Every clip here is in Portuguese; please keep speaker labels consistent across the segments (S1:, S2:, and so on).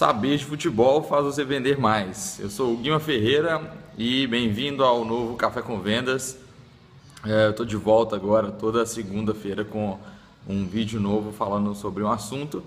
S1: Saber de futebol faz você vender mais. Eu sou o Guima Ferreira e bem-vindo ao novo Café com Vendas. É, eu estou de volta agora toda segunda-feira com um vídeo novo falando sobre um assunto.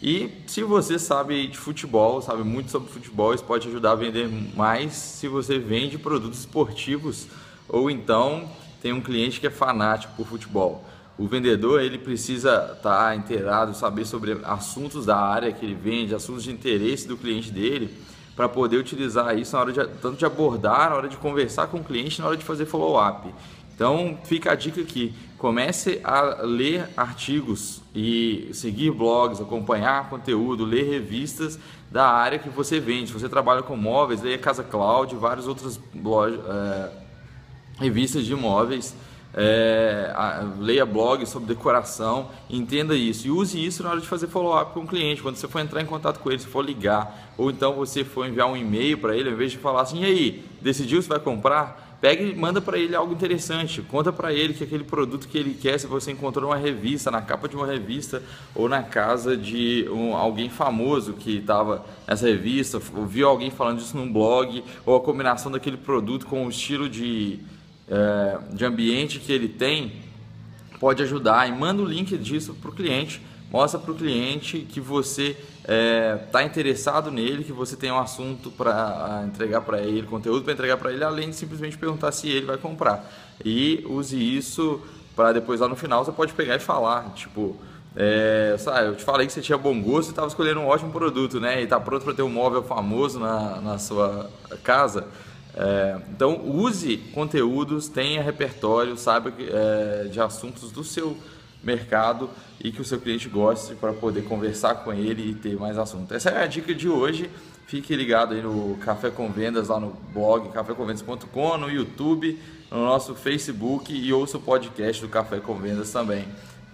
S1: E se você sabe de futebol, sabe muito sobre futebol, isso pode ajudar a vender mais se você vende produtos esportivos ou então tem um cliente que é fanático por futebol. O vendedor ele precisa estar tá inteirado, saber sobre assuntos da área que ele vende, assuntos de interesse do cliente dele, para poder utilizar isso na hora de tanto de abordar, na hora de conversar com o cliente, na hora de fazer follow-up. Então fica a dica aqui: comece a ler artigos e seguir blogs, acompanhar conteúdo, ler revistas da área que você vende. Se você trabalha com móveis, leia Casa Cloud, várias outras blogs, é, revistas de imóveis é, leia blogs sobre decoração, entenda isso e use isso na hora de fazer follow-up com o cliente. Quando você for entrar em contato com ele, se for ligar, ou então você for enviar um e-mail para ele, ao invés de falar assim, e aí, decidiu se vai comprar? Pega e manda para ele algo interessante. Conta para ele que aquele produto que ele quer, se você encontrou numa revista, na capa de uma revista ou na casa de um, alguém famoso que estava nessa revista, viu alguém falando disso num blog, ou a combinação daquele produto com o estilo de é, de ambiente que ele tem pode ajudar e manda o link disso para o cliente. Mostra para o cliente que você está é, tá interessado nele, que você tem um assunto para entregar para ele, conteúdo para entregar para ele, além de simplesmente perguntar se ele vai comprar. E use isso para depois lá no final você pode pegar e falar, tipo, é, sabe, eu te falei que você tinha bom gosto e estava escolhendo um ótimo produto, né? E está pronto para ter um móvel famoso na, na sua casa. É, então use conteúdos, tenha repertório, saiba é, de assuntos do seu mercado e que o seu cliente goste para poder conversar com ele e ter mais assunto. Essa é a dica de hoje. Fique ligado aí no Café com Vendas lá no blog cafécomvendas.com, no YouTube, no nosso Facebook e ouça o podcast do Café com Vendas também.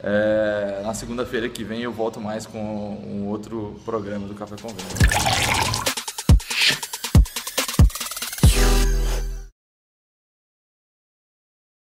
S1: É, na segunda-feira que vem eu volto mais com um outro programa do Café com Vendas.